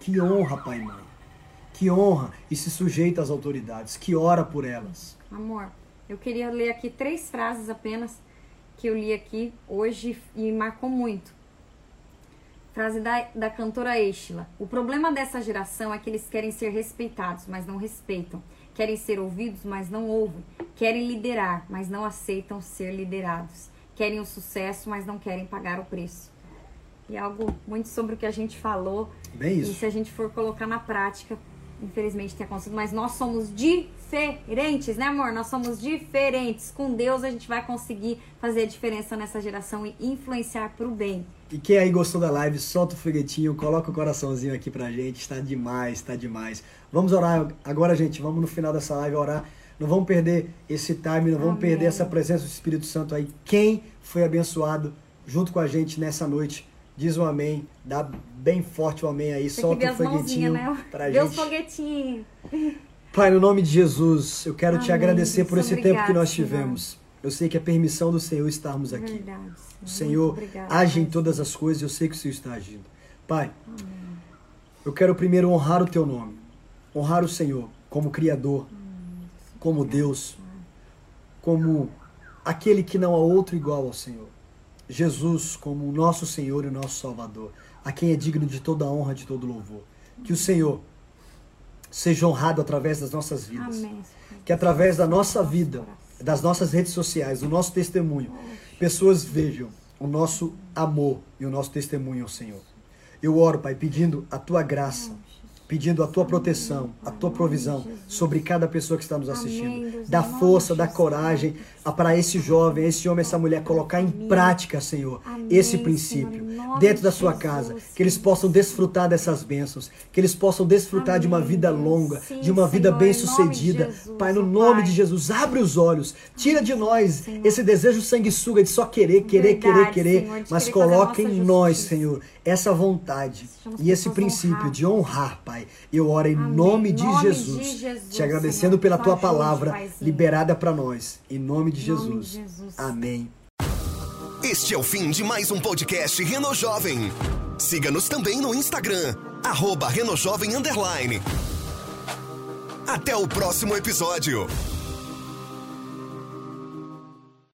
Que honra pai e mãe. Que honra e se sujeita às autoridades, que ora por elas. Amor, eu queria ler aqui três frases apenas que eu li aqui hoje e marcou muito. Frase da, da cantora Estila. O problema dessa geração é que eles querem ser respeitados, mas não respeitam. Querem ser ouvidos, mas não ouvem. Querem liderar, mas não aceitam ser liderados. Querem o sucesso, mas não querem pagar o preço. E é algo muito sobre o que a gente falou. Bem isso. E se a gente for colocar na prática, infelizmente tem acontecido, mas nós somos diferentes, né, amor? Nós somos diferentes. Com Deus a gente vai conseguir fazer a diferença nessa geração e influenciar para o bem. E quem aí gostou da live, solta o foguetinho, coloca o coraçãozinho aqui pra gente. Está demais, está demais. Vamos orar agora, gente. Vamos no final dessa live orar. Não vamos perder esse time, não vamos Amém. perder essa presença do Espírito Santo aí. Quem foi abençoado junto com a gente nessa noite, diz um amém. Dá bem forte o amém aí. Tem solta o foguetinho né? pra os gente. foguetinhos. Pai, no nome de Jesus, eu quero te Amém, agradecer por esse tempo que nós Senhor. tivemos. Eu sei que é permissão do Senhor estarmos aqui. Verdade. O Senhor obrigada, age em todas as coisas e eu sei que o Senhor está agindo. Pai, eu quero primeiro honrar o teu nome, honrar o Senhor como Criador, como Deus, como aquele que não há outro igual ao Senhor. Jesus como o nosso Senhor e o nosso Salvador, a quem é digno de toda a honra, de todo louvor. Que o Senhor seja honrado através das nossas vidas Amém. Que através da nossa vida, das nossas redes sociais, do nosso testemunho, pessoas vejam o nosso amor e o nosso testemunho ao Senhor. Eu oro, Pai, pedindo a tua graça, pedindo a tua proteção, a tua provisão sobre cada pessoa que está nos assistindo. Dá força, dá coragem para esse jovem, esse homem, essa mulher colocar em prática, Senhor, esse princípio dentro da sua casa, que eles possam desfrutar dessas bênçãos, que eles possam desfrutar de uma vida longa, de uma vida bem-sucedida. Pai, no nome de Jesus, abre os olhos, tira de nós esse desejo sanguessuga de só querer, querer, querer, querer, mas coloca em nós. Senhor, essa vontade e esse princípio de honrar, Pai. Eu oro em nome de Nome de Jesus, Jesus, te agradecendo Senhor. pela tua palavra Paizinho. liberada para nós, em nome de Em nome Jesus. de Jesus. Amém. Este é o fim de mais um podcast Reno Jovem. Siga-nos também no Instagram, arroba Renojovem. Até o próximo episódio.